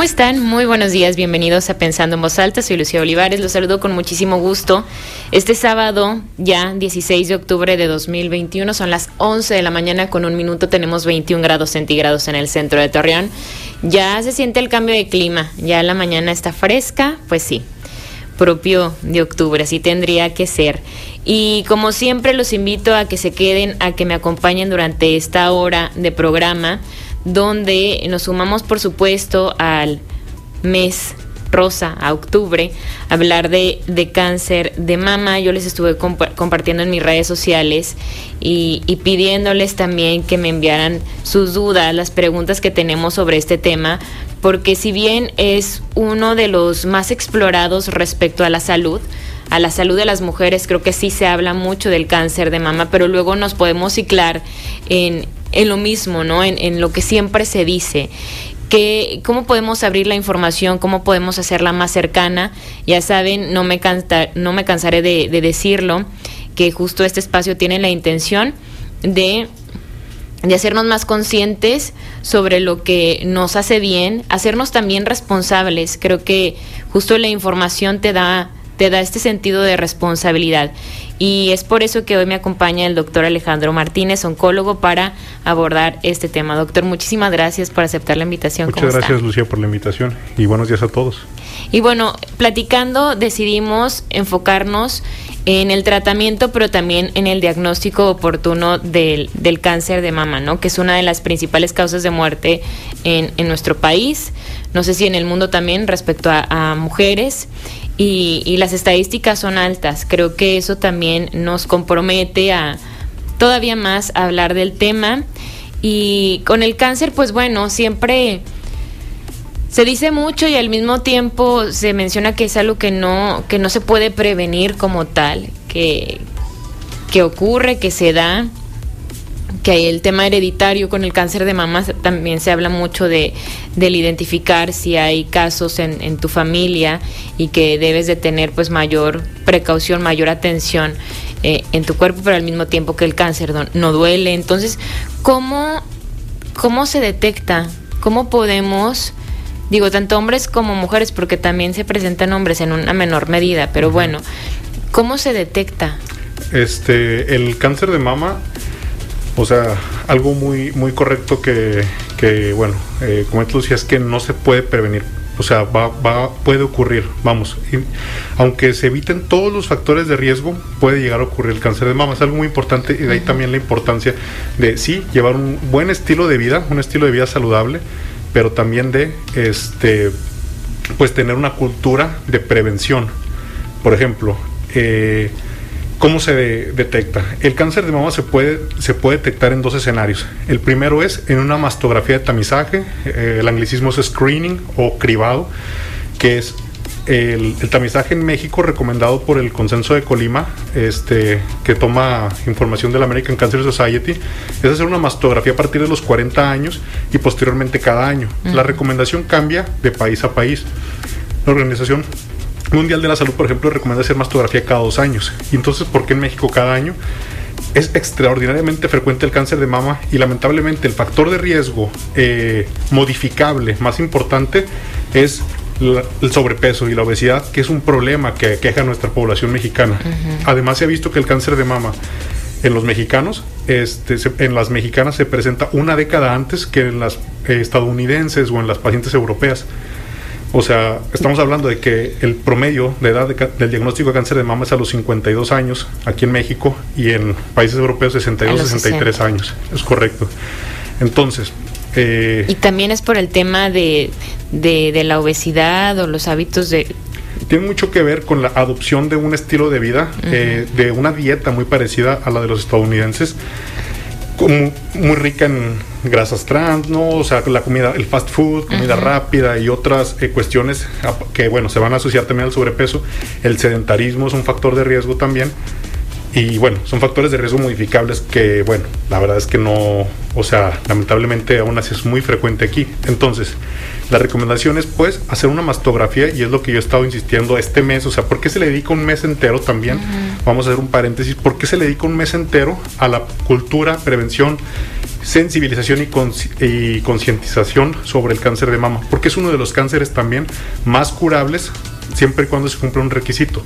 ¿Cómo están? Muy buenos días, bienvenidos a Pensando en Voz Alta, soy Lucía Olivares, los saludo con muchísimo gusto. Este sábado, ya 16 de octubre de 2021, son las 11 de la mañana con un minuto, tenemos 21 grados centígrados en el centro de Torreón. Ya se siente el cambio de clima, ya la mañana está fresca, pues sí, propio de octubre, así tendría que ser. Y como siempre los invito a que se queden, a que me acompañen durante esta hora de programa donde nos sumamos por supuesto al mes rosa a octubre, hablar de, cáncer de mama. Yo les estuve compartiendo en mis redes sociales y, y, pidiéndoles también que me enviaran sus dudas, las preguntas que tenemos sobre este tema, porque si bien es uno de los más explorados respecto a la salud, a la salud de las mujeres, creo que sí se habla mucho del cáncer de mama, pero luego nos podemos ciclar en, en lo mismo, ¿no? En, en lo que siempre se dice. Que, ¿Cómo podemos abrir la información? ¿Cómo podemos hacerla más cercana? Ya saben, no me, no me cansaré de, de decirlo, que justo este espacio tiene la intención de de hacernos más conscientes sobre lo que nos hace bien, hacernos también responsables. Creo que justo la información te da, te da este sentido de responsabilidad. Y es por eso que hoy me acompaña el doctor Alejandro Martínez, oncólogo, para abordar este tema. Doctor, muchísimas gracias por aceptar la invitación. Muchas gracias, Lucía, por la invitación y buenos días a todos. Y bueno, platicando, decidimos enfocarnos en el tratamiento, pero también en el diagnóstico oportuno del, del, cáncer de mama, ¿no? Que es una de las principales causas de muerte en, en nuestro país. No sé si en el mundo también respecto a, a mujeres y, las estadísticas son altas. Creo que eso también nos compromete a todavía más hablar del tema. Y con el cáncer, pues bueno, siempre se dice mucho y al mismo tiempo se menciona que es algo que no, que no se puede prevenir como tal, que, que ocurre, que se da que el tema hereditario con el cáncer de mama también se habla mucho de del identificar si hay casos en, en, tu familia y que debes de tener pues mayor precaución, mayor atención eh, en tu cuerpo, pero al mismo tiempo que el cáncer no, no duele. Entonces, ¿cómo, ¿cómo se detecta? ¿Cómo podemos, digo, tanto hombres como mujeres, porque también se presentan hombres en una menor medida, pero bueno, ¿cómo se detecta? Este, el cáncer de mama o sea, algo muy, muy correcto que, que bueno, eh, como tú decías, que no se puede prevenir. O sea, va, va, puede ocurrir, vamos. aunque se eviten todos los factores de riesgo, puede llegar a ocurrir el cáncer de mama. Es algo muy importante y de ahí también la importancia de, sí, llevar un buen estilo de vida, un estilo de vida saludable, pero también de, este, pues tener una cultura de prevención. Por ejemplo, eh, ¿Cómo se detecta? El cáncer de mama se puede, se puede detectar en dos escenarios. El primero es en una mastografía de tamizaje, eh, el anglicismo es screening o cribado, que es el, tamizaje en México recomendado por el Consenso de Colima, este, que toma información de la American Cancer Society, es hacer una mastografía a partir de los 40 años y posteriormente cada año. La recomendación cambia de país a país. La organización Mundial de la Salud, por ejemplo, recomienda hacer mastografía cada dos años. Y entonces, ¿por qué en México cada año? Es extraordinariamente frecuente el cáncer de mama y lamentablemente el factor de riesgo eh, modificable más importante es el sobrepeso y la obesidad, que es un problema que queja a nuestra población mexicana. Además, se ha visto que el cáncer de mama en los mexicanos, este, en las mexicanas se presenta una década antes que en las eh, estadounidenses o en las pacientes europeas. O sea, estamos hablando de que el promedio de edad del diagnóstico de cáncer de mama es a los 52 años aquí en México y en países europeos 62, 63 años. Es correcto. Entonces... Eh, y también es por el tema de, de, la obesidad o los hábitos de... Tiene mucho que ver con la adopción de un estilo de vida, eh, de una dieta muy parecida a la de los estadounidenses muy, muy rica en grasas trans, ¿no? O sea, la comida, el fast food, comida rápida y otras eh, cuestiones que, bueno, se van a asociar también al sobrepeso. El sedentarismo es un factor de riesgo también. Y bueno, son factores de riesgo modificables que, bueno, la verdad es que no, o sea, lamentablemente aún así es muy frecuente aquí. Entonces, la recomendación es pues hacer una mastografía y es lo que yo he estado insistiendo este mes, o sea, ¿por qué se le dedica un mes entero también? Vamos a hacer un paréntesis, ¿por qué se le dedica un mes entero a la cultura, prevención, sensibilización y, y concientización sobre el cáncer de mama? Porque es uno de los cánceres también más curables siempre y cuando se cumpla un requisito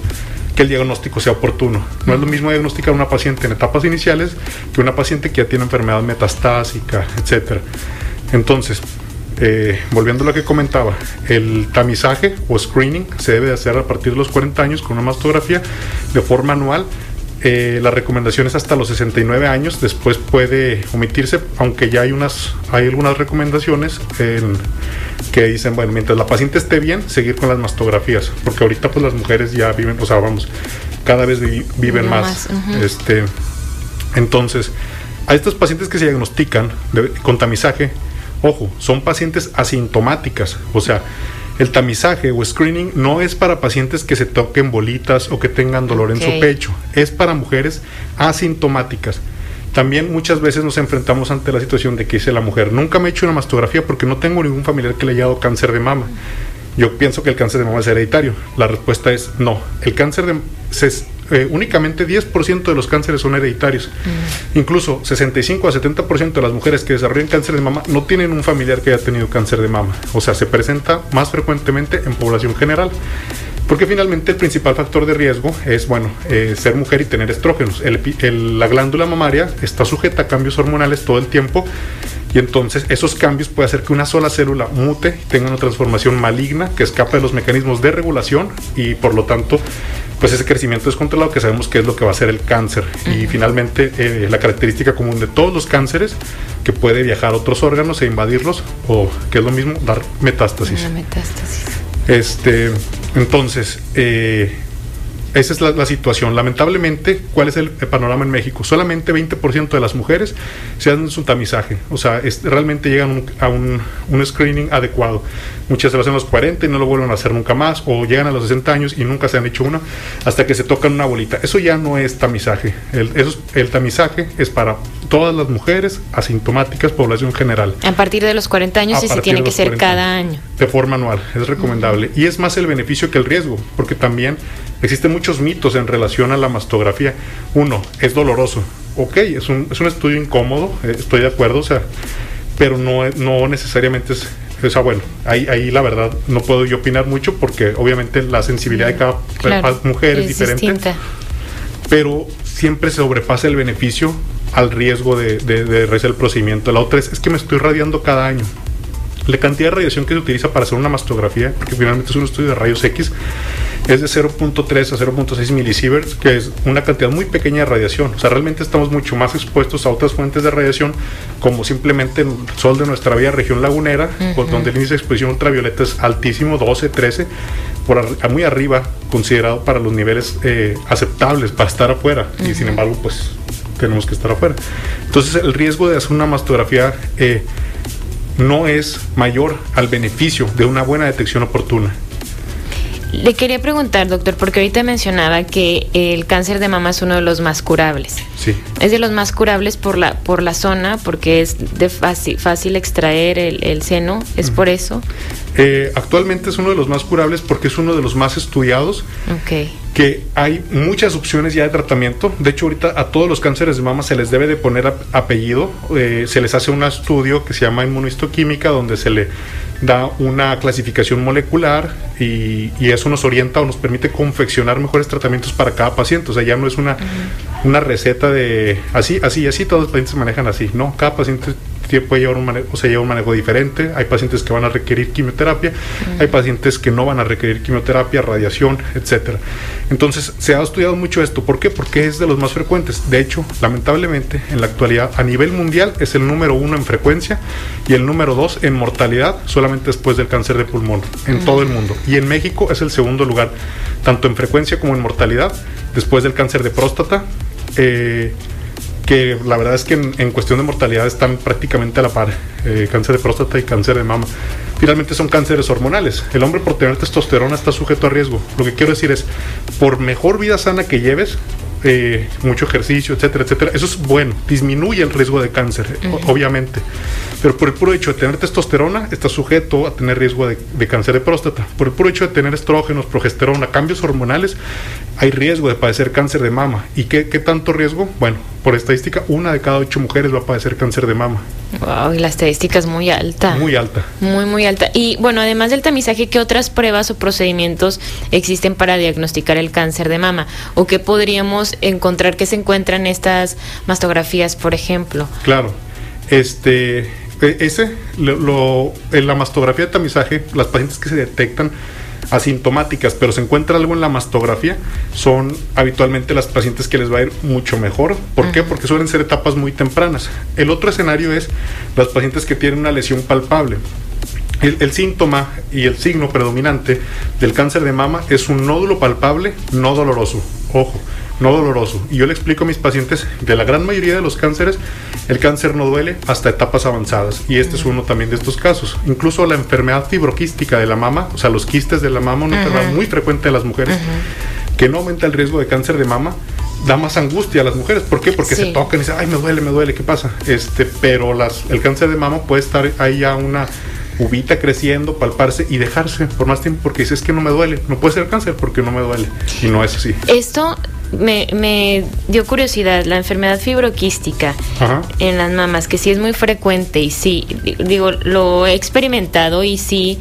que el diagnóstico sea oportuno. No es lo mismo diagnosticar una paciente en etapas iniciales que una paciente que ya tiene enfermedad metastásica, etc. Entonces, eh, volviendo a lo que comentaba, el tamizaje o screening se debe hacer a partir de los 40 años con una mastografía de forma anual. Eh, la recomendación es hasta los 69 años, después puede omitirse, aunque ya hay unas, hay algunas recomendaciones en, que dicen, bueno, mientras la paciente esté bien, seguir con las mastografías, porque ahorita pues las mujeres ya viven, o sea, vamos, cada vez viven más. este, entonces, a estos pacientes que se diagnostican con tamizaje, ojo, son pacientes asintomáticas, o sea, el tamizaje o screening no es para pacientes que se toquen bolitas o que tengan dolor en su pecho, es para mujeres asintomáticas. También muchas veces nos enfrentamos ante la situación de que dice la mujer, nunca me he hecho una mastografía porque no tengo ningún familiar que le haya dado cáncer de mama. Yo pienso que el cáncer de mama es hereditario. La respuesta es no. El cáncer de eh, únicamente 10% de los cánceres son hereditarios. Mm. Incluso 65 a 70% de las mujeres que desarrollan cáncer de mama no tienen un familiar que haya tenido cáncer de mama. O sea, se presenta más frecuentemente en población general. Porque finalmente el principal factor de riesgo es, bueno, eh, ser mujer y tener estrógenos. la glándula mamaria está sujeta a cambios hormonales todo el tiempo y entonces esos cambios pueden hacer que una sola célula mute, tenga una transformación maligna que escapa de los mecanismos de regulación y por lo tanto pues ese crecimiento descontrolado que sabemos que es lo que va a ser el cáncer. Y finalmente eh, la característica común de todos los cánceres que puede viajar a otros órganos e invadirlos o que es lo mismo dar metástasis. metástasis. Este, entonces, eh, esa es la, situación. Lamentablemente, ¿cuál es el, panorama en México? Solamente 20% de las mujeres se hacen su tamizaje. O sea, realmente llegan a un, screening adecuado. Muchas se lo hacen a los 40 y no lo vuelven a hacer nunca más. O llegan a los 60 años y nunca se han hecho una hasta que se tocan una bolita. Eso ya no es tamizaje. El, el tamizaje es para todas las mujeres asintomáticas, población general. A partir de los 40 años y se tiene que ser cada año. De forma anual, es recomendable. Y es más el beneficio que el riesgo, porque también Existen muchos mitos en relación a la mastografía. Uno, es doloroso. Ok, es un, es un estudio incómodo, eh, estoy de acuerdo, o sea, pero no, no necesariamente es, o sea, bueno, ahí, ahí la verdad no puedo yo opinar mucho porque obviamente la sensibilidad de cada mujer es, diferente. Pero siempre se sobrepasa el beneficio al riesgo de, de, de realizar el procedimiento. La otra es, es que me estoy radiando cada año. La cantidad de radiación que se utiliza para hacer una mastografía, porque finalmente es un estudio de rayos X, es de 0.3 a 0.6 milisieverts, que es una cantidad muy pequeña de radiación. O sea, realmente estamos mucho más expuestos a otras fuentes de radiación, como simplemente el sol de nuestra vía región lagunera, donde el índice de exposición ultravioleta es altísimo, 12, 13, por muy arriba, considerado para los niveles eh, aceptables para estar afuera. Y sin embargo, pues tenemos que estar afuera. Entonces, el riesgo de hacer una mastografía eh, no es mayor al beneficio de una buena detección oportuna. Le quería preguntar, doctor, porque ahorita mencionaba que el cáncer de mama es uno de los más curables. Sí. Es de los más curables por la, por la zona, porque es de fácil, fácil extraer el, seno, ¿es por eso? Eh, actualmente es uno de los más curables porque es uno de los más estudiados. Okay que hay muchas opciones ya de tratamiento. De hecho, ahorita a todos los cánceres de mama se les debe de poner apellido. Eh, se les hace un estudio que se llama inmunistoquímica, donde se le da una clasificación molecular y, eso nos orienta o nos permite confeccionar mejores tratamientos para cada paciente. O sea, ya no es una, una receta de así, así, así, todos los pacientes se manejan así. No, cada paciente puede llevar un manejo, o sea, lleva un manejo diferente. Hay pacientes que van a requerir quimioterapia, hay pacientes que no van a requerir quimioterapia, radiación, etcétera. Entonces, se ha estudiado mucho esto. ¿Por qué? Porque es de los más frecuentes. De hecho, lamentablemente, en la actualidad, a nivel mundial, es el número uno en frecuencia y el número dos en mortalidad, solamente después del cáncer de pulmón, en todo el mundo. Y en México es el segundo lugar, tanto en frecuencia como en mortalidad, después del cáncer de próstata. Eh, que la verdad es que en, cuestión de mortalidad están prácticamente a la par, eh, cáncer de próstata y cáncer de mama. Finalmente son cánceres hormonales. El hombre por tener testosterona está sujeto a riesgo. Lo que quiero decir es, por mejor vida sana que lleves, eh, mucho ejercicio, etcétera, etcétera. Eso es bueno, disminuye el riesgo de cáncer, obviamente. Pero por el puro hecho de tener testosterona, está sujeto a tener riesgo de, cáncer de próstata. Por el puro hecho de tener estrógenos, progesterona, cambios hormonales, hay riesgo de padecer cáncer de mama. ¿Y qué, qué tanto riesgo? Bueno, por estadística, una de cada ocho mujeres va a padecer cáncer de mama. Wow, y la estadística es muy alta. Muy alta. Muy, muy alta. Y bueno, además del tamizaje, ¿qué otras pruebas o procedimientos existen para diagnosticar el cáncer de mama? ¿O qué podríamos encontrar que se encuentran en estas mastografías, por ejemplo? Claro. Este, e, ese, lo, en la mastografía de tamizaje, las pacientes que se detectan asintomáticas, pero se encuentra algo en la mastografía, son habitualmente las pacientes que les va a ir mucho mejor. ¿Por qué? Porque suelen ser etapas muy tempranas. El otro escenario es las pacientes que tienen una lesión palpable. El, el, síntoma y el signo predominante del cáncer de mama es un nódulo palpable no doloroso. Ojo, no doloroso. Y yo le explico a mis pacientes, de la gran mayoría de los cánceres, el cáncer no duele hasta etapas avanzadas. Y este es uno también de estos casos. Incluso la enfermedad fibroquística de la mama, o sea, los quistes de la mama, una enfermedad muy frecuente de las mujeres, que no aumenta el riesgo de cáncer de mama, da más angustia a las mujeres. ¿Por qué? Porque se tocan y dicen, ay, me duele, me duele, ¿qué pasa? Este, pero las, el cáncer de mama puede estar ahí ya una ubita creciendo, palparse y dejarse por más tiempo porque dices que no me duele. No puede ser cáncer porque no me duele. Y no es así. Esto me, me, dio curiosidad, la enfermedad fibroquística en las mamas, que sí es muy frecuente y sí, digo, lo he experimentado y sí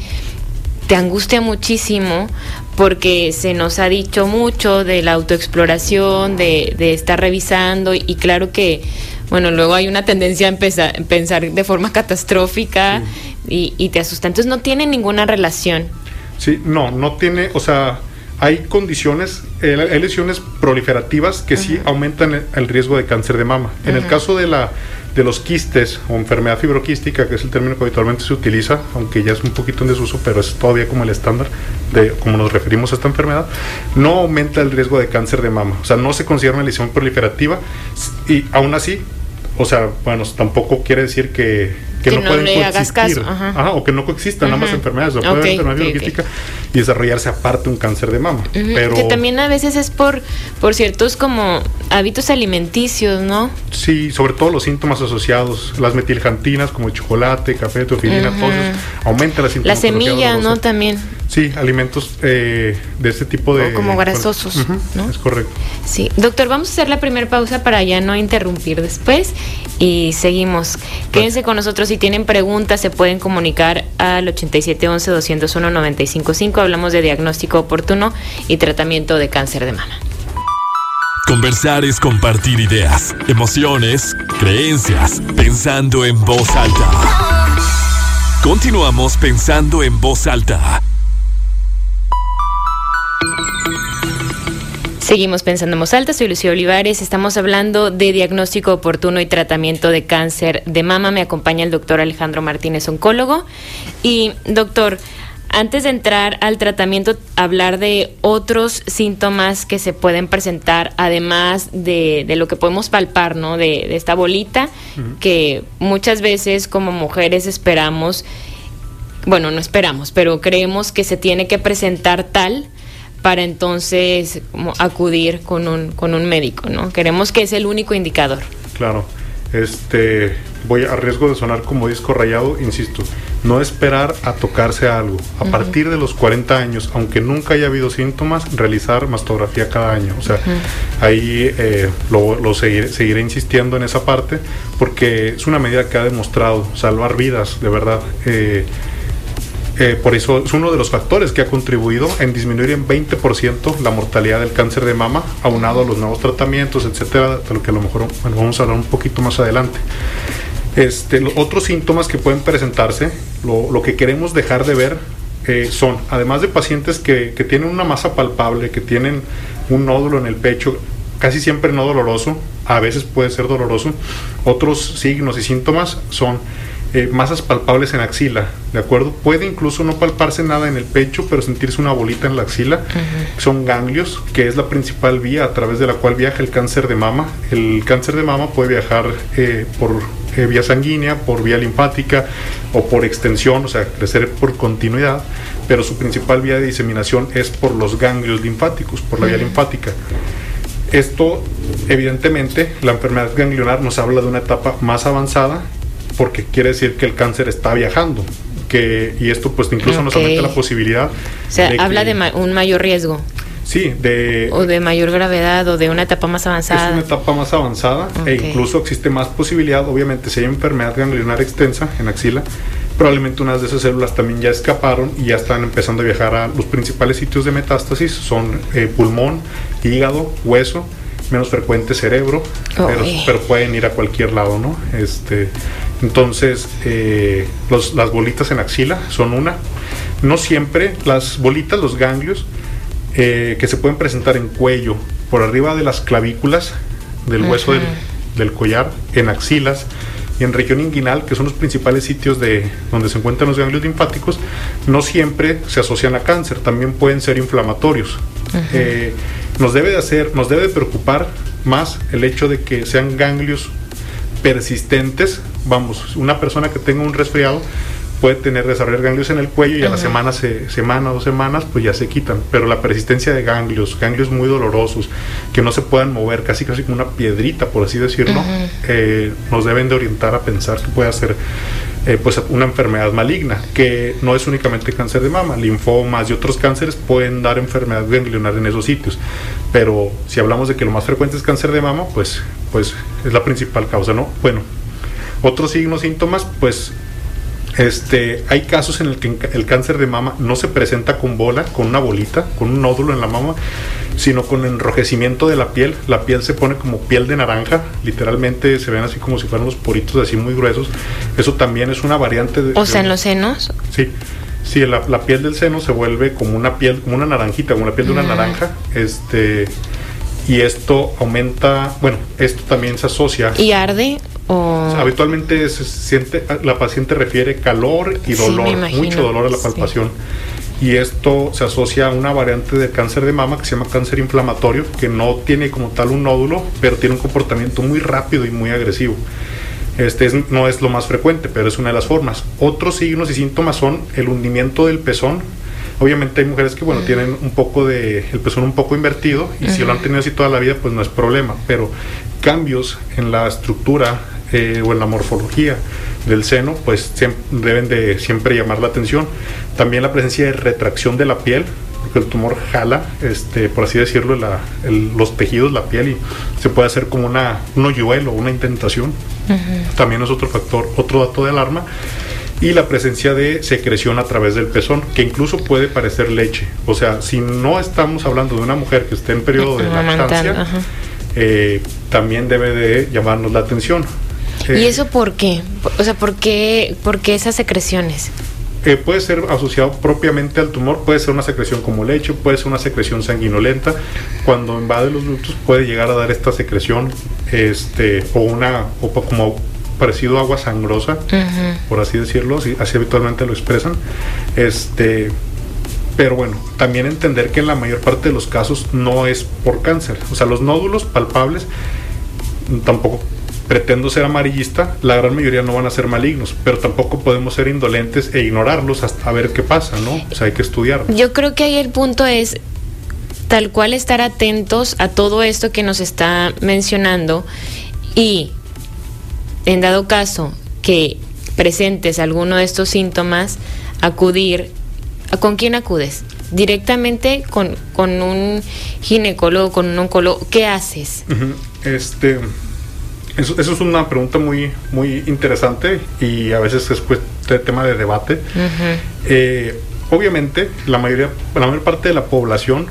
te angustia muchísimo porque se nos ha dicho mucho de la autoexploración, de, de estar revisando y, claro que, bueno, luego hay una tendencia a empezar, pensar de forma catastrófica y, y te asusta. Entonces no tiene ninguna relación. Sí, no, no tiene, o sea hay condiciones, eh, hay lesiones proliferativas que sí aumentan el, riesgo de cáncer de mama. En el caso de la de los quistes o enfermedad fibroquística, que es el término que habitualmente se utiliza, aunque ya es un poquito en desuso, pero es todavía como el estándar de cómo nos referimos a esta enfermedad, no aumenta el riesgo de cáncer de mama. O sea, no se considera una lesión proliferativa y aún así, o sea, bueno, tampoco quiere decir que que, no, pueden le hagas caso. o que no coexistan ambas enfermedades. O puede haber enfermedad y desarrollarse aparte un cáncer de mama. Pero que también a veces es por, por ciertos como hábitos alimenticios, ¿no? Sí, sobre todo los síntomas asociados, las metiljantinas como el chocolate, café, teofilina, todo eso aumenta la La semilla, ¿no? También. Sí, alimentos eh, de este tipo de... como grasosos, ¿no? Es correcto. Sí. Doctor, vamos a hacer la primera pausa para ya no interrumpir después y seguimos. Quédense con nosotros. Si tienen preguntas, se pueden comunicar al 8711-201-955. Hablamos de diagnóstico oportuno y tratamiento de cáncer de mama. Conversar es compartir ideas, emociones, creencias, pensando en voz alta. Continuamos pensando en voz alta Seguimos pensando en voz alta, soy Lucía Olivares, estamos hablando de diagnóstico oportuno y tratamiento de cáncer de mama. Me acompaña el doctor Alejandro Martínez, oncólogo. Y doctor, antes de entrar al tratamiento, hablar de otros síntomas que se pueden presentar, además de, lo que podemos palpar, ¿no? De, esta bolita, que muchas veces como mujeres esperamos, bueno, no esperamos, pero creemos que se tiene que presentar tal para entonces acudir con un, con un médico, ¿no? Queremos que es el único indicador. Claro. Este, voy a riesgo de sonar como disco rayado, insisto, no esperar a tocarse algo. A partir de los 40 años, aunque nunca haya habido síntomas, realizar mastografía cada año. O sea, ahí eh, lo, seguiré, seguiré, insistiendo en esa parte porque es una medida que ha demostrado salvar vidas, de verdad. Eh, eh, por eso es uno de los factores que ha contribuido en disminuir en 20% la mortalidad del cáncer de mama, aunado a los nuevos tratamientos, etcétera, de lo que a lo mejor vamos a hablar un poquito más adelante. Este, otros síntomas que pueden presentarse, lo, que queremos dejar de ver eh, son, además de pacientes que, tienen una masa palpable, que tienen un nódulo en el pecho, casi siempre no doloroso, a veces puede ser doloroso, otros signos y síntomas son eh, masas palpables en axila, ¿de acuerdo? Puede incluso no palparse nada en el pecho, pero sentirse una bolita en la axila. Son ganglios, que es la principal vía a través de la cual viaja el cáncer de mama. El cáncer de mama puede viajar eh, por eh, vía sanguínea, por vía linfática o por extensión, o sea, crecer por continuidad, pero su principal vía de diseminación es por los ganglios linfáticos, por la vía linfática. Esto, evidentemente, la enfermedad ganglionar nos habla de una etapa más avanzada porque quiere decir que el cáncer está viajando. Que, y esto pues incluso nos aumenta la posibilidad. O sea, habla de un mayor riesgo. Sí, de... O de mayor gravedad o de una etapa más avanzada. Es una etapa más avanzada e incluso existe más posibilidad, obviamente, si hay enfermedad ganglionar extensa en axila, probablemente unas de esas células también ya escaparon y ya están empezando a viajar a los principales sitios de metástasis, son eh, pulmón, hígado, hueso, menos frecuente cerebro, pero, pero, pueden ir a cualquier lado, ¿no? Este, entonces, eh, las bolitas en axila son una. No siempre, las bolitas, los ganglios, eh, que se pueden presentar en cuello, por arriba de las clavículas, del hueso del, collar, en axilas y en región inguinal, que son los principales sitios de donde se encuentran los ganglios linfáticos, no siempre se asocian a cáncer, también pueden ser inflamatorios. Eh, nos debe de hacer, nos debe de preocupar más el hecho de que sean ganglios persistentes, vamos, una persona que tenga un resfriado puede tener desarrollar ganglios en el cuello y a la semana, se, semana o dos semanas, pues ya se quitan. Pero la persistencia de ganglios, ganglios muy dolorosos, que no se puedan mover, casi casi como una piedrita, por así decirlo, eh, nos deben de orientar a pensar que puede ser eh, pues una enfermedad maligna, que no es únicamente cáncer de mama, linfomas y otros cánceres pueden dar enfermedad ganglionar en esos sitios. Pero si hablamos de que lo más frecuente es cáncer de mama, pues, pues es la principal causa, ¿no? Bueno, otros signos, síntomas, pues este, hay casos en el que el cáncer de mama no se presenta con bola, con una bolita, con un nódulo en la mama, sino con enrojecimiento de la piel. La piel se pone como piel de naranja, literalmente se ven así como si fueran los poritos así muy gruesos. Eso también es una variante de... O sea, en los senos. Sí. Sí, la, piel del seno se vuelve como una piel, como una naranjita, como la piel de una naranja. Este, y esto aumenta, bueno, esto también se asocia. ¿Y arde? habitualmente se siente, la paciente refiere calor y dolor, mucho dolor a la palpación. Y esto se asocia a una variante del cáncer de mama que se llama cáncer inflamatorio, que no tiene como tal un nódulo, pero tiene un comportamiento muy rápido y muy agresivo. Este no es lo más frecuente, pero es una de las formas. Otros signos y síntomas son el hundimiento del pezón. Obviamente hay mujeres que bueno tienen un poco de el pezón un poco invertido y si lo han tenido así toda la vida pues no es problema, pero cambios en la estructura eh, o en la morfología del seno, pues deben de siempre llamar la atención. También la presencia de retracción de la piel, porque el tumor jala, este, por así decirlo, los tejidos, la piel, y se puede hacer como una, un hoyuelo, una intentación. También es otro factor, otro dato de alarma. Y la presencia de secreción a través del pezón, que incluso puede parecer leche. O sea, si no estamos hablando de una mujer que esté en periodo de lactancia, eh, también debe de llamarnos la atención. ¿Y eso por qué? O sea, ¿por qué, por qué esas secreciones? Eh, puede ser asociado propiamente al tumor, puede ser una secreción como leche, puede ser una secreción sanguinolenta. Cuando invade los ductos puede llegar a dar esta secreción, este, o una, o como parecido a agua sangrosa, por así decirlo, así, así, habitualmente lo expresan. Este, pero bueno, también entender que en la mayor parte de los casos no es por cáncer. O sea, los nódulos palpables tampoco pretendo ser amarillista, la gran mayoría no van a ser malignos, pero tampoco podemos ser indolentes e ignorarlos hasta ver qué pasa, ¿no? O sea, hay que estudiar. Yo creo que ahí el punto es tal cual estar atentos a todo esto que nos está mencionando y en dado caso que presentes alguno de estos síntomas, acudir, ¿con quién acudes? Directamente con, con un ginecólogo, con un oncólogo, ¿qué haces? Este, eso, es una pregunta muy, muy interesante y a veces es pues, tema de debate. Eh, obviamente, la mayoría, la mayor parte de la población,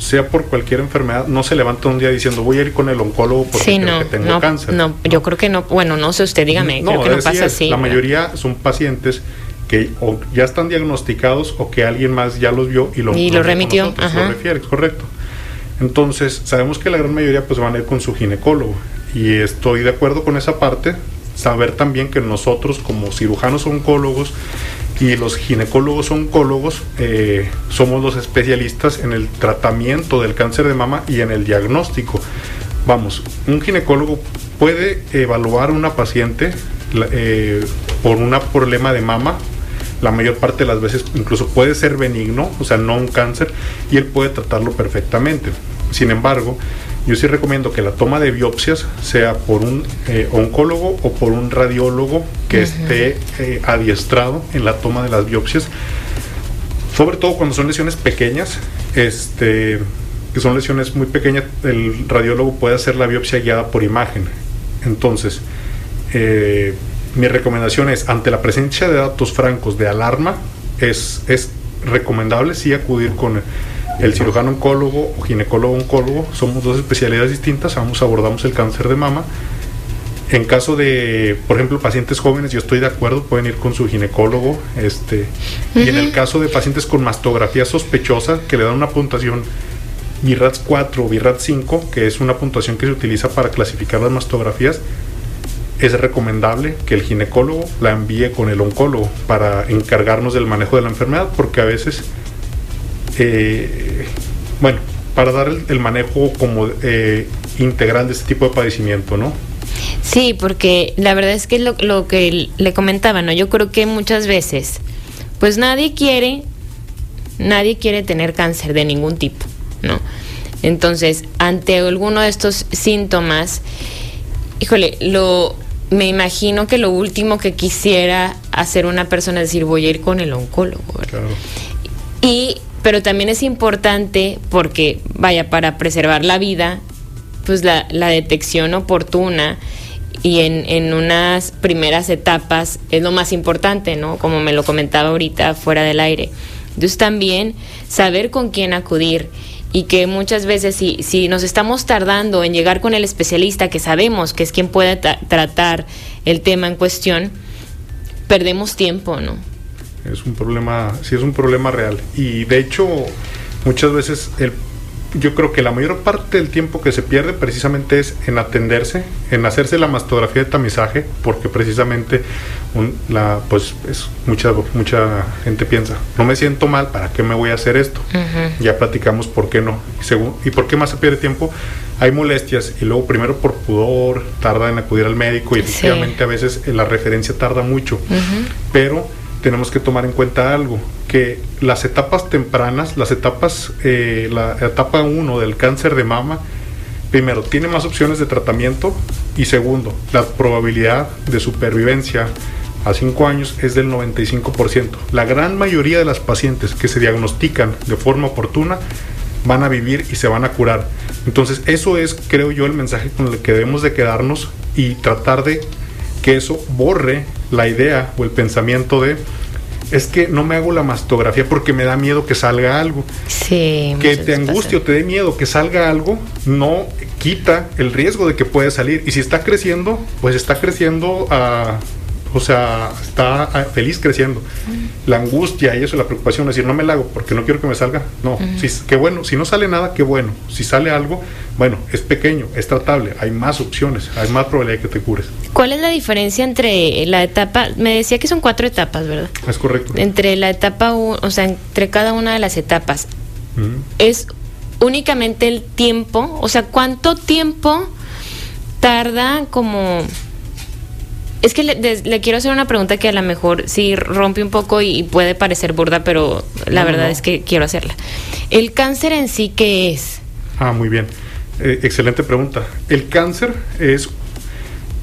sea por cualquier enfermedad, no se levanta un día diciendo voy a ir con el oncólogo porque tengo cáncer. No, yo creo que no. Bueno, no sé usted, dígame. creo que no pasa así. La mayoría son pacientes que ya están diagnosticados o que alguien más ya los vio y lo, y lo remitió. Lo refiere, correcto. Entonces, sabemos que la gran mayoría pues van a ir con su ginecólogo y estoy de acuerdo con esa parte saber también que nosotros como cirujanos oncólogos y los ginecólogos oncólogos eh, somos los especialistas en el tratamiento del cáncer de mama y en el diagnóstico. Vamos, un ginecólogo puede evaluar a una paciente eh, por un problema de mama, la mayor parte de las veces incluso puede ser benigno, o sea, no un cáncer, y él puede tratarlo perfectamente. Sin embargo, yo sí recomiendo que la toma de biopsias sea por un eh, oncólogo o por un radiólogo que esté eh, adiestrado en la toma de las biopsias, sobre todo cuando son lesiones pequeñas, este, que son lesiones muy pequeñas, el radiólogo puede hacer la biopsia guiada por imagen. Entonces, eh, mi recomendación es, ante la presencia de datos francos de alarma, es, es recomendable sí acudir con el cirujano oncólogo o ginecólogo oncólogo. Somos dos especialidades distintas, ambos abordamos el cáncer de mama. En caso de, por ejemplo, pacientes jóvenes, yo estoy de acuerdo, pueden ir con su ginecólogo. Este, Y en el caso de pacientes con mastografía sospechosa, que le dan una puntuación BIRATS 4 o BIRATS 5, que es una puntuación que se utiliza para clasificar las mastografías, es recomendable que el ginecólogo la envíe con el oncólogo para encargarnos del manejo de la enfermedad, porque a veces, eh, bueno, para dar el, manejo como eh, integral de este tipo de padecimiento, ¿no? Sí, porque la verdad es que lo, lo que le comentaba, ¿no? Yo creo que muchas veces, pues nadie quiere, nadie quiere tener cáncer de ningún tipo, ¿no? Entonces, ante alguno de estos síntomas, híjole, lo me imagino que lo último que quisiera hacer una persona es decir, voy a ir con el oncólogo. Y, pero también es importante porque, vaya, para preservar la vida, pues la, la detección oportuna y en, en, unas primeras etapas es lo más importante, ¿no? Como me lo comentaba ahorita fuera del aire. Entonces también saber con quién acudir y que muchas veces si, si nos estamos tardando en llegar con el especialista que sabemos que es quien puede tratar el tema en cuestión, perdemos tiempo, ¿no? Es un problema, sí es un problema real. Y de hecho, muchas veces el yo creo que la mayor parte del tiempo que se pierde precisamente es en atenderse, en hacerse la mastografía de tamizaje, porque precisamente la, pues es mucha, mucha gente piensa, no me siento mal, ¿para qué me voy a hacer esto? Ya platicamos por qué no. Y, según, ¿Y por qué más se pierde tiempo? Hay molestias y luego primero por pudor, tarda en acudir al médico y efectivamente a veces la referencia tarda mucho, pero tenemos que tomar en cuenta algo, que las etapas tempranas, las etapas, eh, la etapa 1 del cáncer de mama, primero, tiene más opciones de tratamiento y segundo, la probabilidad de supervivencia a 5 años es del 95%. La gran mayoría de las pacientes que se diagnostican de forma oportuna van a vivir y se van a curar. Entonces eso es, creo yo, el mensaje con el que debemos de quedarnos y tratar de que eso borre la idea o el pensamiento de es que no me hago la mastografía porque me da miedo que salga algo. Sí. Que te angustie o te dé miedo que salga algo, no quita el riesgo de que pueda salir. Y si está creciendo, pues está creciendo a o sea, está ah, feliz creciendo. La angustia y eso, la preocupación, es decir, no me la hago porque no quiero que me salga. No, si, qué bueno. Si no sale nada, qué bueno. Si sale algo, bueno, es pequeño, es tratable, hay más opciones, hay más probabilidad de que te cures. ¿Cuál es la diferencia entre la etapa, me decía que son cuatro etapas, ¿verdad? Es correcto. Entre la etapa, o sea, entre cada una de las etapas, es únicamente el tiempo, o sea, ¿cuánto tiempo tarda como es que le, quiero hacer una pregunta que a lo mejor sí rompe un poco y, puede parecer burda, pero la verdad es que quiero hacerla. ¿El cáncer en sí qué es? Ah, muy bien. Eh, excelente pregunta. El cáncer es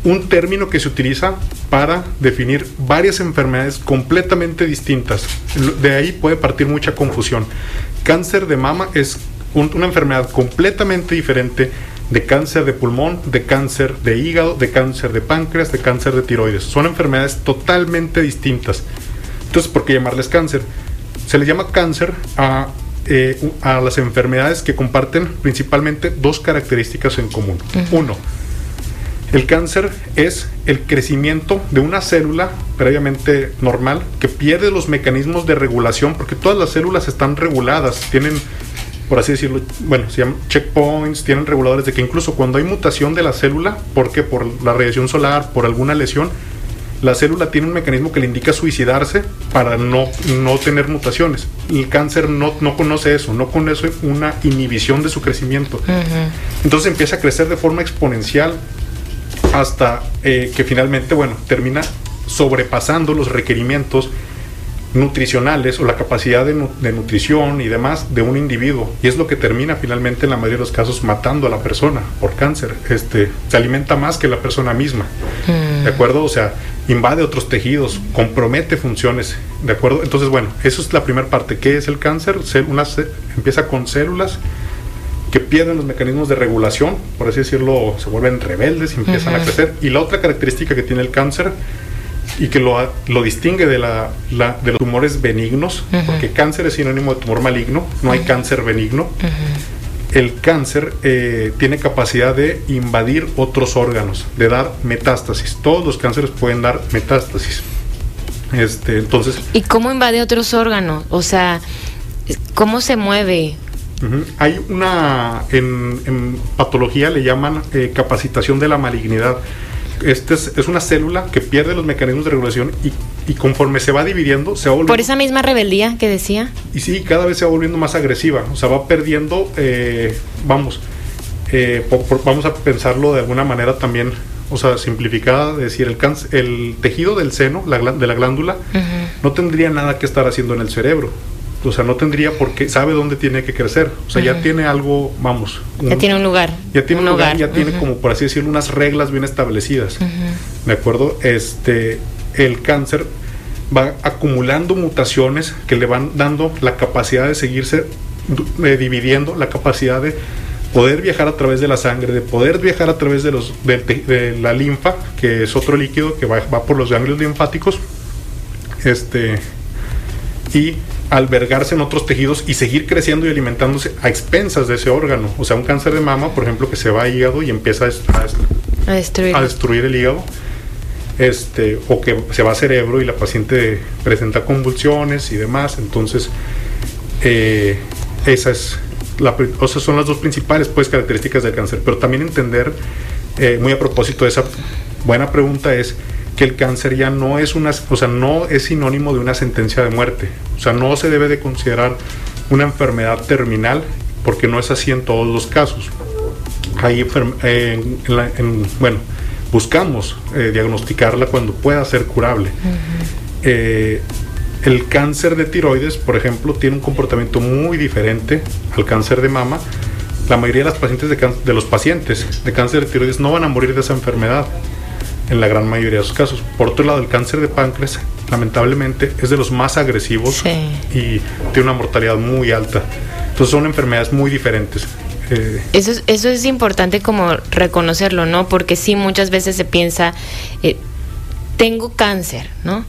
un término que se utiliza para definir varias enfermedades completamente distintas. De ahí puede partir mucha confusión. Cáncer de mama es una enfermedad completamente diferente de cáncer de pulmón, de cáncer de hígado, de cáncer de páncreas, de cáncer de tiroides. Son enfermedades totalmente distintas. Entonces, ¿por qué llamarles cáncer? Se le llama cáncer a, eh, a las enfermedades que comparten principalmente dos características en común. Uno, el cáncer es el crecimiento de una célula previamente normal que pierde los mecanismos de regulación porque todas las células están reguladas, tienen por así decirlo, bueno, se llaman checkpoints, tienen reguladores de que incluso cuando hay mutación de la célula, porque por la radiación solar, por alguna lesión, la célula tiene un mecanismo que le indica suicidarse para no, no tener mutaciones. El cáncer no, no conoce eso, no conoce una inhibición de su crecimiento. Entonces empieza a crecer de forma exponencial hasta eh, que finalmente, bueno, termina sobrepasando los requerimientos nutricionales o la capacidad de, nutrición y demás de un individuo. Y es lo que termina finalmente en la mayoría de los casos matando a la persona por cáncer. Este se alimenta más que la persona misma. Mm. de acuerdo o sea invade otros tejidos compromete funciones. De acuerdo entonces bueno eso es la primera parte. Qué es el cáncer una, empieza con células que pierden los mecanismos de regulación por así decirlo se vuelven rebeldes y empiezan a crecer. Y la otra característica que tiene el cáncer y que lo, lo distingue de, la, de los tumores benignos, porque cáncer es sinónimo de tumor maligno, no hay cáncer benigno. El cáncer eh, tiene capacidad de invadir otros órganos, de dar metástasis. Todos los cánceres pueden dar metástasis. Este, entonces. ¿Y cómo invade otros órganos? O sea, ¿cómo se mueve? Hay una, en, patología le llaman eh, capacitación de la malignidad este es, una célula que pierde los mecanismos de regulación y, conforme se va dividiendo, se va volviendo... Por esa misma rebeldía que decía. Y sí, cada vez se va volviendo más agresiva, o sea, va perdiendo, eh, vamos, eh, vamos a pensarlo de alguna manera también, o sea, simplificada, decir, el, el tejido del seno, de la glándula, no tendría nada que estar haciendo en el cerebro o sea, no tendría por qué, sabe dónde tiene que crecer, o sea, ya tiene algo, vamos. ya tiene un lugar. Ya tiene un, lugar, ya tiene como, por así decirlo, unas reglas bien establecidas. ¿De acuerdo? Este, el cáncer va acumulando mutaciones que le van dando la capacidad de seguirse eh, dividiendo, la capacidad de poder viajar a través de la sangre, de poder viajar a través de, los, de, la linfa, que es otro líquido que va, va por los ganglios linfáticos, este, y albergarse en otros tejidos y seguir creciendo y alimentándose a expensas de ese órgano. O sea, un cáncer de mama, por ejemplo, que se va a hígado y empieza a, destruir. el hígado, este, o que se va a cerebro y la paciente presenta convulsiones y demás. Entonces, eh, esa es la, o sea, son las dos principales pues, características del cáncer. Pero también entender, eh, muy a propósito de esa buena pregunta, es que el cáncer ya no es una, o sea, no es sinónimo de una sentencia de muerte. O sea, no se debe de considerar una enfermedad terminal porque no es así en todos los casos. Ahí, bueno, buscamos eh, diagnosticarla cuando pueda ser curable. Eh, el cáncer de tiroides, por ejemplo, tiene un comportamiento muy diferente al cáncer de mama. La mayoría de, las pacientes de, de los pacientes de cáncer de tiroides no van a morir de esa enfermedad en la gran mayoría de los casos. Por otro lado, el cáncer de páncreas, lamentablemente, es de los más agresivos y tiene una mortalidad muy alta. Entonces son enfermedades muy diferentes. Eh, eso, es, eso es importante como reconocerlo, ¿no? Porque sí, muchas veces se piensa, eh, tengo cáncer, ¿no?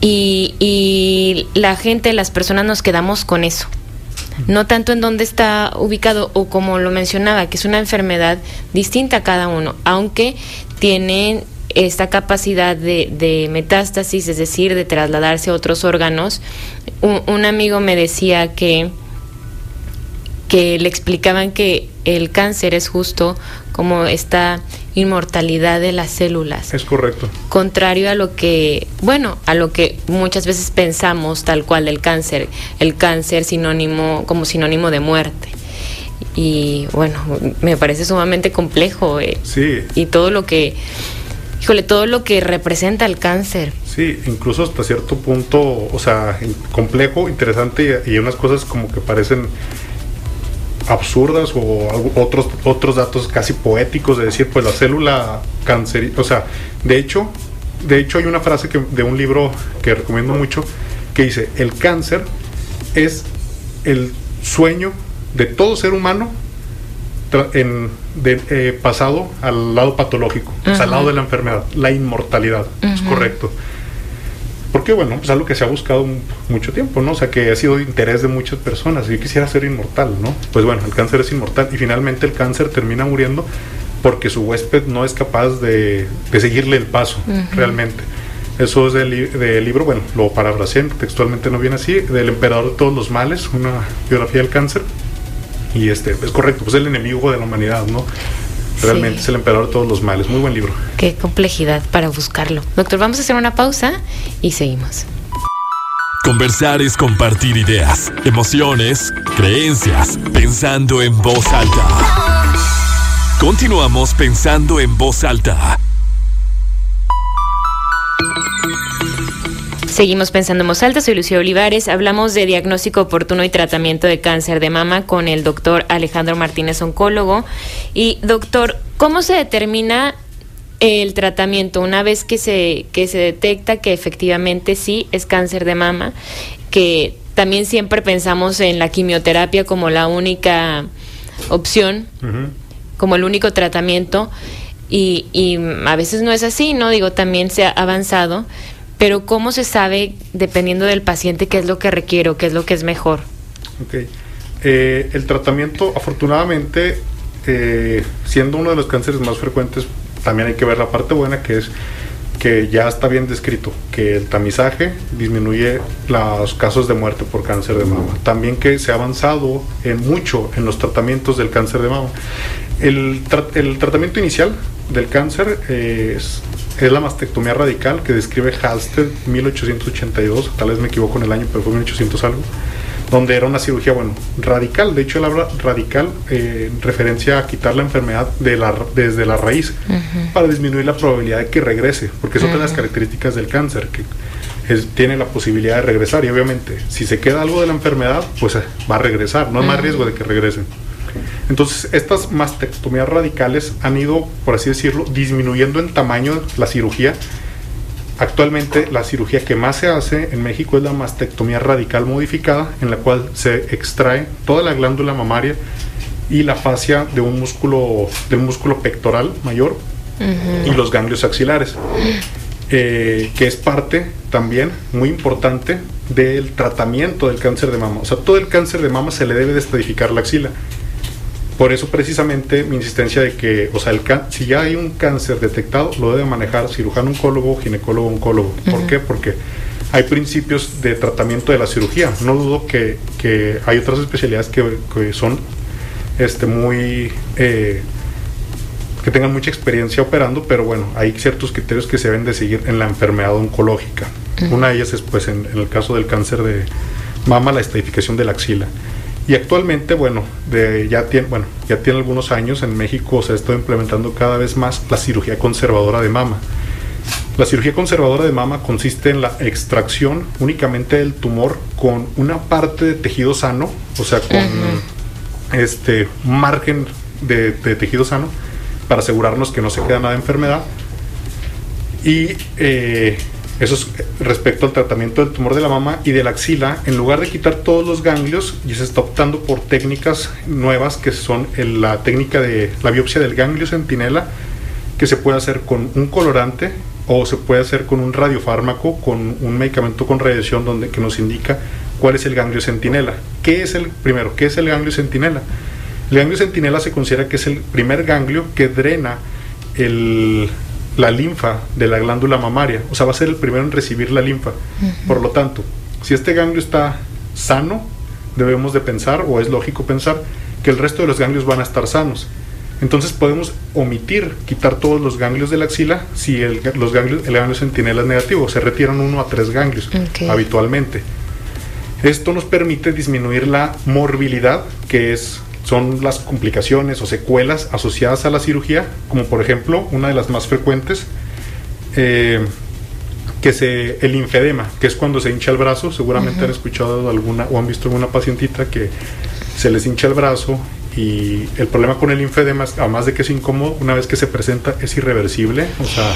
Y, y la gente, las personas nos quedamos con eso no tanto en dónde está ubicado o como lo mencionaba, que es una enfermedad distinta a cada uno, aunque tienen esta capacidad de, metástasis, es decir, de trasladarse a otros órganos. Un, amigo me decía que, que le explicaban que el cáncer es justo como esta inmortalidad de las células. Es correcto. Contrario a lo que, bueno, a lo que muchas veces pensamos tal cual del cáncer, el cáncer sinónimo como sinónimo de muerte y bueno, me parece sumamente complejo. Eh, sí. Y todo lo que, híjole, todo lo que representa el cáncer. Sí, incluso hasta cierto punto, o sea, complejo, interesante y, unas cosas como que parecen absurdas o otros otros datos casi poéticos de decir pues la célula cáncer o sea de hecho de hecho hay una frase que, de un libro que recomiendo mucho que dice el cáncer es el sueño de todo ser humano en, de, eh, pasado al lado patológico, al lado de la enfermedad, la inmortalidad, es correcto. Porque bueno, pues algo que se ha buscado mucho tiempo, ¿no? O sea, que ha sido de interés de muchas personas. Yo quisiera ser inmortal, ¿no? Pues bueno, el cáncer es inmortal y finalmente el cáncer termina muriendo porque su huésped no es capaz de, seguirle el paso realmente. Eso es del, del libro, bueno, lo parafraseé, textualmente no viene así, del emperador de todos los males, una biografía del cáncer. Y este, es correcto, pues el enemigo de la humanidad, ¿no? Realmente es el emperador de todos los males. Muy buen libro. Qué complejidad para buscarlo. Doctor, vamos a hacer una pausa y seguimos. Conversar es compartir ideas, emociones, creencias, pensando en voz alta. Continuamos pensando en voz alta. Seguimos pensando en voz alta, soy Lucía Olivares. Hablamos de diagnóstico oportuno y tratamiento de cáncer de mama con el doctor Alejandro Martínez, oncólogo. Y doctor, ¿cómo se determina el tratamiento una vez que se, que se detecta que efectivamente sí es cáncer de mama? Que también siempre pensamos en la quimioterapia como la única opción, como el único tratamiento. Y, y a veces no es así, ¿no? Digo, también se ha avanzado, pero ¿cómo se sabe, dependiendo del paciente, qué es lo que requiere o qué es lo que es mejor? Ok. Eh, el tratamiento, afortunadamente, eh, siendo uno de los cánceres más frecuentes, también hay que ver la parte buena, que es que ya está bien descrito, que el tamizaje disminuye los casos de muerte por cáncer de mama. También que se ha avanzado en mucho en los tratamientos del cáncer de mama. El, el tratamiento inicial del cáncer es es la mastectomía radical que describe Halsted 1882, tal vez me equivoco en el año, pero fue 1800 algo, donde era una cirugía, bueno, radical, de hecho él habla radical eh, en referencia a quitar la enfermedad de la, desde la raíz para disminuir la probabilidad de que regrese, porque es otra de las características del cáncer, que tiene la posibilidad de regresar y obviamente si se queda algo de la enfermedad, pues eh, va a regresar, no hay más riesgo de que regresen. Entonces, estas mastectomías radicales han ido, por así decirlo, disminuyendo en tamaño la cirugía. Actualmente la cirugía que más se hace en México es la mastectomía radical modificada, en la cual se extrae toda la glándula mamaria y la fascia de un músculo, del músculo pectoral mayor y los ganglios axilares, eh, que es parte también muy importante del tratamiento del cáncer de mama. O sea, todo el cáncer de mama se le debe de estadificar la axila. Por eso precisamente mi insistencia de que, o sea, el si ya hay un cáncer detectado, lo debe manejar cirujano oncólogo, ginecólogo oncólogo. ¿Por qué? Porque hay principios de tratamiento de la cirugía. No dudo que, que hay otras especialidades que, que son este, muy... Eh, que tengan mucha experiencia operando, pero bueno, hay ciertos criterios que se deben de seguir en la enfermedad oncológica. Una de ellas es, pues, en, en el caso del cáncer de mama, la estadificación de la axila. Y actualmente, bueno, de, ya, tiene, bueno, ya tiene algunos años en México se ha estado implementando cada vez más la cirugía conservadora de mama. La cirugía conservadora de mama consiste en la extracción únicamente del tumor con una parte de tejido sano, o sea, con este margen de, tejido sano, para asegurarnos que no se queda nada de enfermedad. Y eh, eso es respecto al tratamiento del tumor de la mama y de la axila. En lugar de quitar todos los ganglios, y se está optando por técnicas nuevas que son la técnica de la biopsia del ganglio centinela, que se puede hacer con un colorante o se puede hacer con un radiofármaco, con un medicamento con radiación donde, que nos indica cuál es el ganglio centinela. ¿Qué es el primero? ¿Qué es el ganglio centinela? El ganglio centinela se considera que es el primer ganglio que drena el, la linfa de la glándula mamaria, o sea, va a ser el primero en recibir la linfa. Por lo tanto, si este ganglio está sano, debemos de pensar, o es lógico pensar, que el resto de los ganglios van a estar sanos. Entonces podemos omitir, quitar todos los ganglios de la axila si el, los ganglios, el ganglio centinela es negativo, se retiran uno a tres ganglios habitualmente. Esto nos permite disminuir la morbilidad, que es son las complicaciones o secuelas asociadas a la cirugía, como por ejemplo una de las más frecuentes, eh, que se, el linfedema, que es cuando se hincha el brazo, seguramente han escuchado alguna o han visto alguna pacientita que se les hincha el brazo y el problema con el linfedema, además de que es incómodo, una vez que se presenta es irreversible, o sea,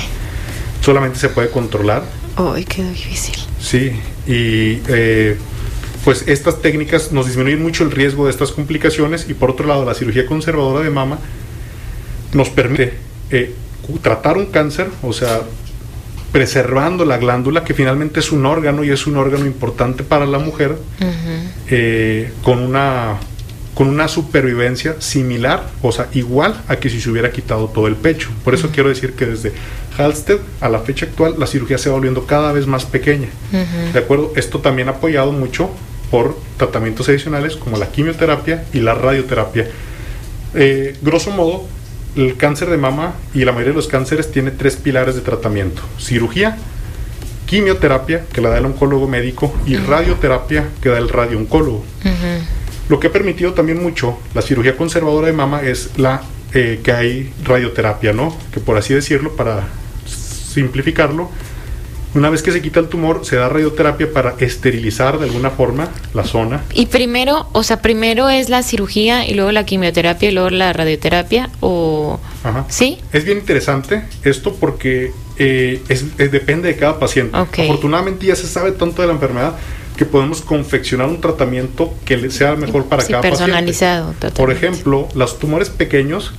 solamente se puede controlar. ¡Ay, qué difícil! Sí, y eh, pues estas técnicas nos disminuyen mucho el riesgo de estas complicaciones y por otro lado la cirugía conservadora de mama nos permite eh, tratar un cáncer, o sea, preservando la glándula, que finalmente es un órgano y es un órgano importante para la mujer, eh, con una con una supervivencia similar, o sea, igual a que si se hubiera quitado todo el pecho. Por eso quiero decir que desde Halsted a la fecha actual la cirugía se va volviendo cada vez más pequeña. ¿De acuerdo? Esto también apoyado mucho por tratamientos adicionales como la quimioterapia y la radioterapia. Eh, grosso modo, el cáncer de mama y la mayoría de los cánceres tiene tres pilares de tratamiento. Cirugía, quimioterapia, que la da el oncólogo médico, y radioterapia, que da el radiooncólogo. Lo que ha permitido también mucho la cirugía conservadora de mama es la eh, que hay radioterapia, ¿no? Que por así decirlo, para simplificarlo, una vez que se quita el tumor, se da radioterapia para esterilizar de alguna forma la zona. Y primero, o sea, primero es la cirugía y luego la quimioterapia y luego la radioterapia, o... Ajá. ¿Sí? Es bien interesante esto porque eh, es, es- depende de cada paciente. Ok. Afortunadamente ya se sabe tanto de la enfermedad que podemos confeccionar un tratamiento que sea mejor para Sí, cada personalizado, paciente. Por totalmente. ejemplo, los tumores pequeños,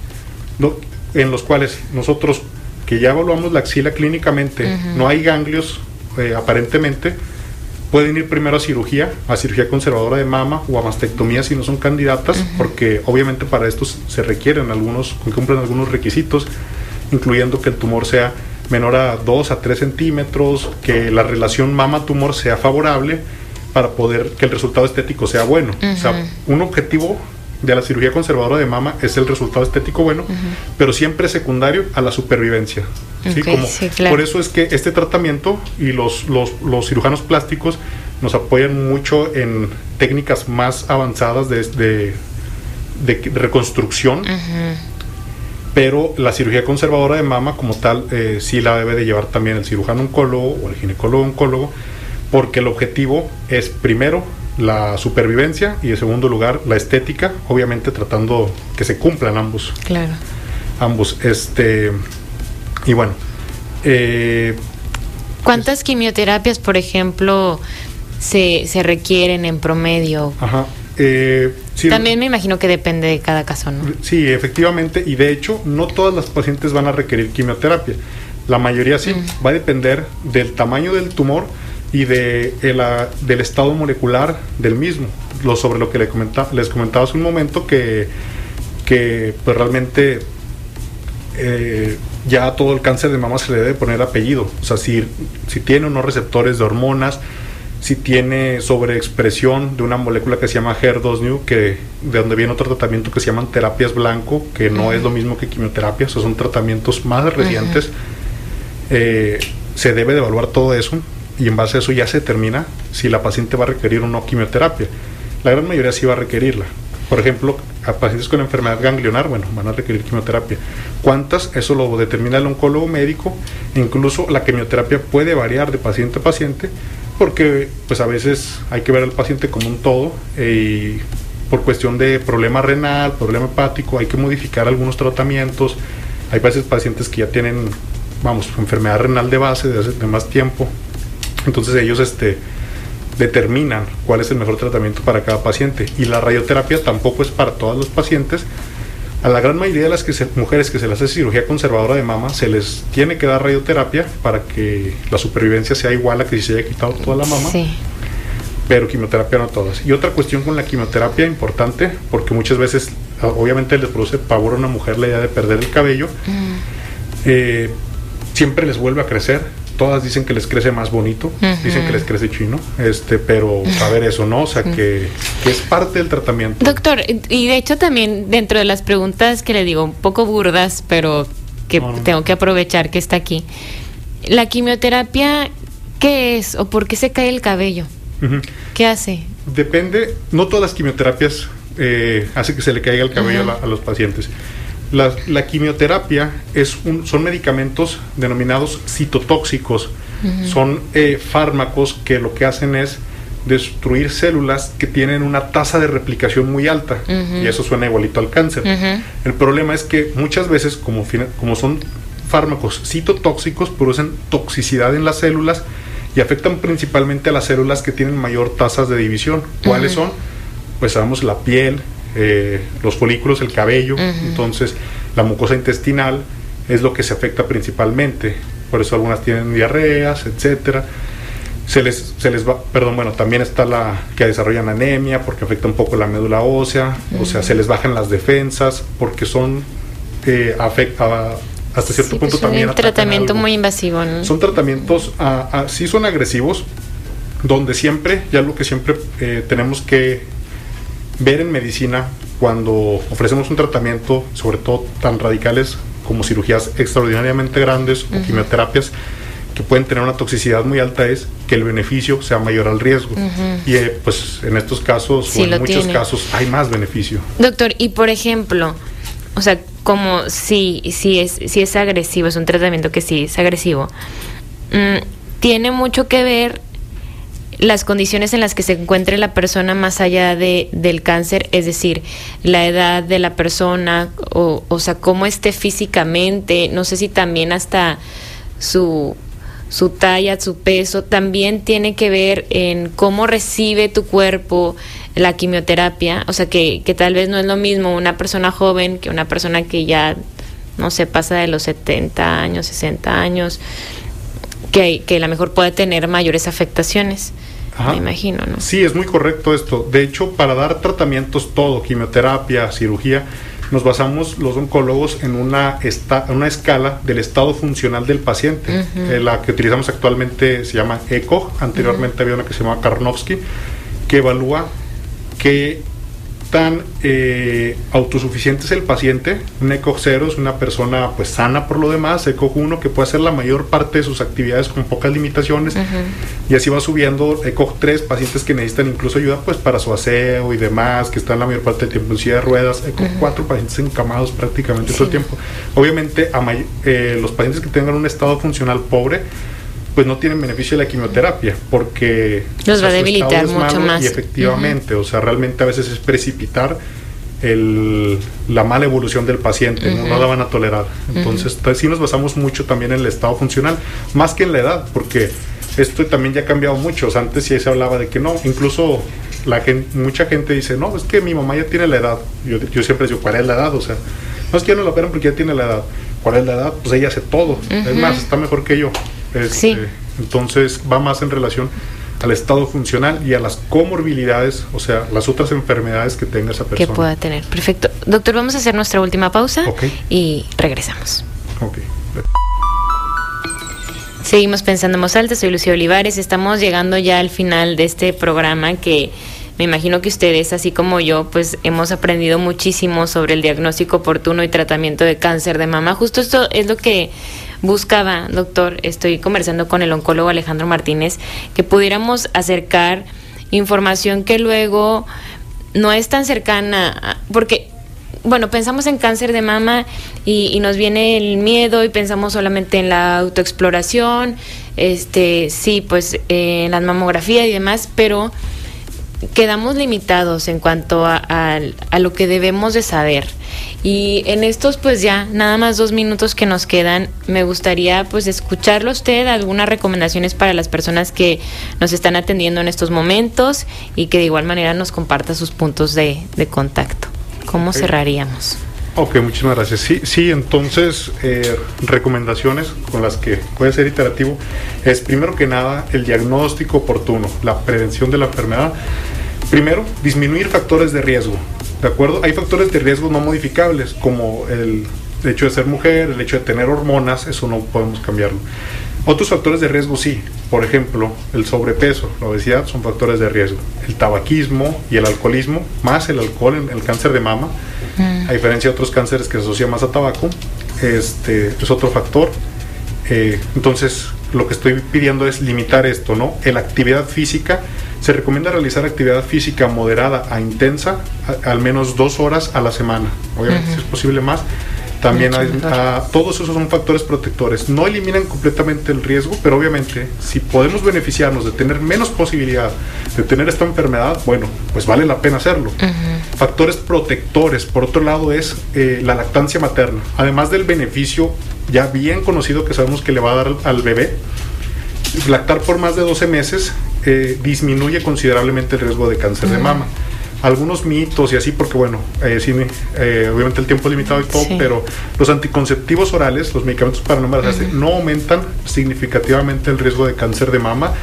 en los cuales nosotros, que ya evaluamos la axila clínicamente, no hay ganglios eh, aparentemente, pueden ir primero a cirugía, a cirugía conservadora de mama o a mastectomía si no son candidatas, porque obviamente para esto se requieren algunos, cumplen algunos requisitos, incluyendo que el tumor sea menor a 2 a 3 centímetros, que la relación mama-tumor sea favorable para poder que el resultado estético sea bueno. O sea, un objetivo de la cirugía conservadora de mama es el resultado estético bueno, pero siempre secundario a la supervivencia. ¿sí? Ok, Como- sí, claro. Por eso es que este tratamiento y los, los, los cirujanos plásticos nos apoyan mucho en técnicas más avanzadas de, de- de reconstrucción, pero la cirugía conservadora de mama como tal eh, sí la debe de llevar también el cirujano oncólogo o el ginecólogo oncólogo, porque el objetivo es primero la supervivencia y en segundo lugar la estética, obviamente tratando que se cumplan ambos Claro. ambos. Este, y bueno, eh, ¿Cuántas quimioterapias, por ejemplo, se, se requieren en promedio? ajá. eh, sí, También me imagino que depende de cada caso, ¿no? Sí, efectivamente, y de hecho, no todas las pacientes van a requerir quimioterapia. La mayoría sí, Mm. va a depender del tamaño del tumor y de, el, ah, del estado molecular del mismo. Lo, sobre lo que le comenta- les comentaba hace un momento, que, que pues realmente eh, ya a todo el cáncer de mama se le debe poner apellido. O sea, si, si tiene unos receptores de hormonas, si tiene sobreexpresión de una molécula que se llama HER2-Neu, que de donde viene otro tratamiento que se llaman terapias blanco, que no es lo mismo que quimioterapia, o sea, son tratamientos más recientes. Eh, se debe de evaluar todo eso y en base a eso ya se determina si la paciente va a requerir o no quimioterapia. La gran mayoría sí va a requerirla. Por ejemplo, a pacientes con enfermedad ganglionar, bueno, van a requerir quimioterapia. ¿Cuántas? Eso lo determina el oncólogo médico. Incluso la quimioterapia puede variar de paciente a paciente porque pues a veces hay que ver al paciente como un todo eh, y por cuestión de problema renal, problema hepático, hay que modificar algunos tratamientos. Hay veces pacientes que ya tienen, vamos, enfermedad renal de base de hace de más tiempo. Entonces ellos este, determinan cuál es el mejor tratamiento para cada paciente. Y la radioterapia tampoco es para todos los pacientes. A la gran mayoría de las que se- mujeres que se les hace cirugía conservadora de mama se les tiene que dar radioterapia para que la supervivencia sea igual a que si se haya quitado toda la mama Sí. pero quimioterapia no todas. Y otra cuestión con la quimioterapia importante, porque muchas veces obviamente les produce pavor a una mujer la idea de perder el cabello, Mm. eh, siempre les vuelve a crecer. Todas dicen que les crece más bonito, dicen que les crece chino, este, pero a ver eso, ¿no? O sea, que, que es parte del tratamiento. Doctor, y de hecho también dentro de las preguntas que le digo, un poco burdas, pero que No, no. tengo que aprovechar que está aquí. La quimioterapia, ¿qué es o por qué se cae el cabello? ¿Qué hace? Depende, no todas las quimioterapias eh, hace que se le caiga el cabello a, la- a los pacientes. La, la quimioterapia es un, son medicamentos denominados citotóxicos. Son eh, fármacos que lo que hacen es destruir células que tienen una tasa de replicación muy alta. Y eso suena igualito al cáncer. El problema es que muchas veces, como, son fármacos citotóxicos, producen toxicidad en las células y afectan principalmente a las células que tienen mayor tasas de división. ¿Cuáles son? Pues sabemos la piel, eh, los folículos, el cabello, entonces la mucosa intestinal es lo que se afecta principalmente. Por eso algunas tienen diarreas, etcétera. se les, se les va, perdón, bueno, también está la que desarrollan anemia porque afecta un poco la médula ósea, o sea, se les bajan las defensas porque son, eh, afecta, hasta cierto punto pues también. Un tratamiento muy invasivo, ¿no? Son tratamientos, a, sí son agresivos, donde siempre, ya lo que siempre eh, tenemos que ver en medicina cuando ofrecemos un tratamiento, sobre todo tan radicales como cirugías extraordinariamente grandes o quimioterapias, que pueden tener una toxicidad muy alta es que el beneficio sea mayor al riesgo. Y eh, pues en estos casos o en muchos casos hay más beneficio. Doctor, y por ejemplo, o sea, como si, si, es, si es agresivo, es un tratamiento que sí es agresivo, mm, tiene mucho que ver las condiciones en las que se encuentre la persona más allá de, del cáncer, es decir, la edad de la persona, o, o sea, cómo esté físicamente, no sé si también hasta su, su talla, su peso, también tiene que ver en cómo recibe tu cuerpo la quimioterapia, o sea, que, que tal vez no es lo mismo una persona joven que una persona que ya, no sé, pasa de los 70 años, 60 años, que, que a lo mejor puede tener mayores afectaciones me imagino, ¿no? Sí, es muy correcto esto. De hecho, para dar tratamientos todo, quimioterapia, cirugía, nos basamos los oncólogos en una, esta, una escala del estado funcional del paciente. Eh, la que utilizamos actualmente se llama ECO, anteriormente había una que se llamaba Karnofsky, que evalúa qué tan eh, autosuficiente es el paciente. Un ECO 0 es una persona pues sana por lo demás, ECO 1 que puede hacer la mayor parte de sus actividades con pocas limitaciones y así va subiendo ECO 3, pacientes que necesitan incluso ayuda pues para su aseo y demás, que están la mayor parte del tiempo en silla de ruedas, ECO 4, pacientes encamados prácticamente todo el tiempo. Obviamente a eh, los pacientes que tengan un estado funcional pobre, pues no tienen beneficio de la quimioterapia porque los va a debilitar mucho más. Y efectivamente, o sea, realmente a veces es precipitar el, la mala evolución del paciente, ¿no? la van a tolerar. Entonces, sí nos basamos mucho también en el estado funcional, más que en la edad, porque esto también ya ha cambiado mucho. O sea, antes sí se hablaba de que no, incluso la gente, mucha gente dice, no, es que mi mamá ya tiene la edad. Yo, yo siempre digo, ¿cuál es la edad? O sea, no es que ya no la operan porque ya tiene la edad. ¿Cuál es la edad? Pues ella hace todo. Es más, está mejor que yo. Este, entonces va más en relación al estado funcional y a las comorbilidades, o sea, las otras enfermedades que tenga esa persona. Que pueda tener. Perfecto. Doctor, vamos a hacer nuestra última pausa y regresamos. Seguimos pensando en voz alta, soy Lucía Olivares, estamos llegando ya al final de este programa que me imagino que ustedes, así como yo, pues hemos aprendido muchísimo sobre el diagnóstico oportuno y tratamiento de cáncer de mama. Justo esto es lo que buscaba, doctor, estoy conversando con el oncólogo Alejandro Martínez, que pudiéramos acercar información que luego no es tan cercana, porque bueno, pensamos en cáncer de mama y, nos viene el miedo y pensamos solamente en la autoexploración, este, sí, pues en la mamografía y demás, pero quedamos limitados en cuanto a, a, lo que debemos de saber. Y en estos pues ya nada más dos minutos que nos quedan, me gustaría pues escucharlo usted, algunas recomendaciones para las personas que nos están atendiendo en estos momentos y que de igual manera nos comparta sus puntos de, contacto. ¿Cómo cerraríamos? Ok, muchísimas gracias. Sí, sí entonces, eh, recomendaciones con las que puede ser iterativo es primero que nada el diagnóstico oportuno, la prevención de la enfermedad. Primero, disminuir factores de riesgo. ¿De acuerdo? Hay factores de riesgo no modificables, como el hecho de ser mujer, el hecho de tener hormonas, eso no podemos cambiarlo. Otros factores de riesgo sí, por ejemplo, el sobrepeso, la obesidad son factores de riesgo. El tabaquismo y el alcoholismo, más el alcohol, el cáncer de mama, mm. a diferencia de otros cánceres que se asocian más a tabaco, este es otro factor. Eh, entonces, lo que estoy pidiendo es limitar esto, ¿no? La actividad física, se recomienda realizar actividad física moderada a intensa, al menos dos horas a la semana. Obviamente, si es posible más, también hay, ah, todos esos son factores protectores. No eliminan completamente el riesgo, pero obviamente si podemos beneficiarnos de tener menos posibilidad de tener esta enfermedad, bueno, pues vale la pena hacerlo. Factores protectores, por otro lado, es eh, la lactancia materna. Además del beneficio ya bien conocido que sabemos que le va a dar al bebé, lactar por más de 12 meses eh, disminuye considerablemente el riesgo de cáncer de mama algunos mitos y así, porque bueno, eh, eh, obviamente el tiempo es limitado y todo, pero los anticonceptivos orales, los medicamentos para no embarazarse, no aumentan significativamente el riesgo de cáncer de mama.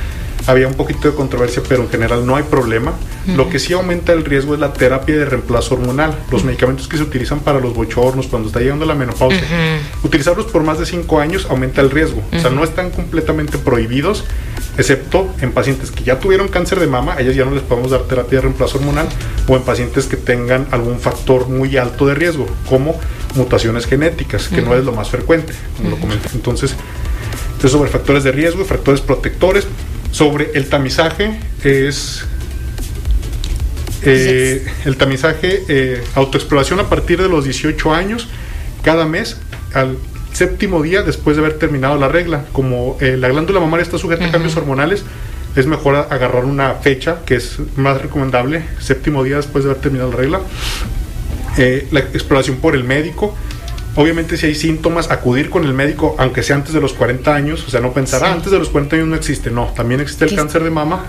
Había un poquito de controversia, pero en general no hay problema. Lo que sí aumenta el riesgo es la terapia de reemplazo hormonal, los medicamentos que se utilizan para los bochornos cuando está llegando la menopausia. Utilizarlos por más de 5 años aumenta el riesgo. O sea, no están completamente prohibidos, excepto en pacientes que ya tuvieron cáncer de mama, a ellos ya no les podemos dar terapia de reemplazo hormonal, o en pacientes que tengan algún factor muy alto de riesgo, como mutaciones genéticas, que no es lo más frecuente, como lo comenté. Entonces, entonces, sobre factores de riesgo y factores protectores, sobre el tamizaje es eh, el tamizaje eh, autoexploración a partir de los 18 años cada mes al séptimo día después de haber terminado la regla. Como eh, la glándula mamaria está sujeta a cambios hormonales es mejor agarrar una fecha que es más recomendable séptimo día después de haber terminado la regla. La exploración por el médico Obviamente si hay síntomas, acudir con el médico, aunque sea antes de los 40 años, o sea, no pensar, ah, antes de los 40 años no existe, no, también existe el cáncer de mama.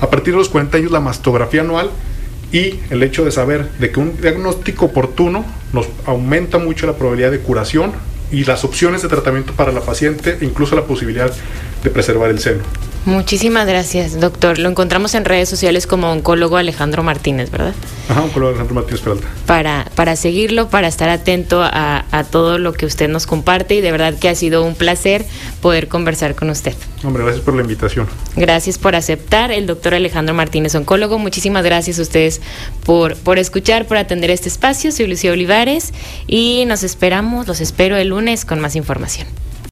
A partir de los 40 años la mastografía anual y el hecho de saber de que un diagnóstico oportuno nos aumenta mucho la probabilidad de curación y las opciones de tratamiento para la paciente, incluso la posibilidad de preservar el seno. Muchísimas gracias, doctor. Lo encontramos en redes sociales como oncólogo Alejandro Martínez, ¿verdad? Ajá, oncólogo Alejandro Martínez Peralta. Para, para seguirlo, para estar atento a, a, todo lo que usted nos comparte y de verdad que ha sido un placer poder conversar con usted. Hombre, gracias por la invitación. Gracias por aceptar, el doctor Alejandro Martínez, oncólogo. Muchísimas gracias a ustedes por, por escuchar, por atender este espacio. Soy Lucía Olivares y nos esperamos, los espero el lunes con más información.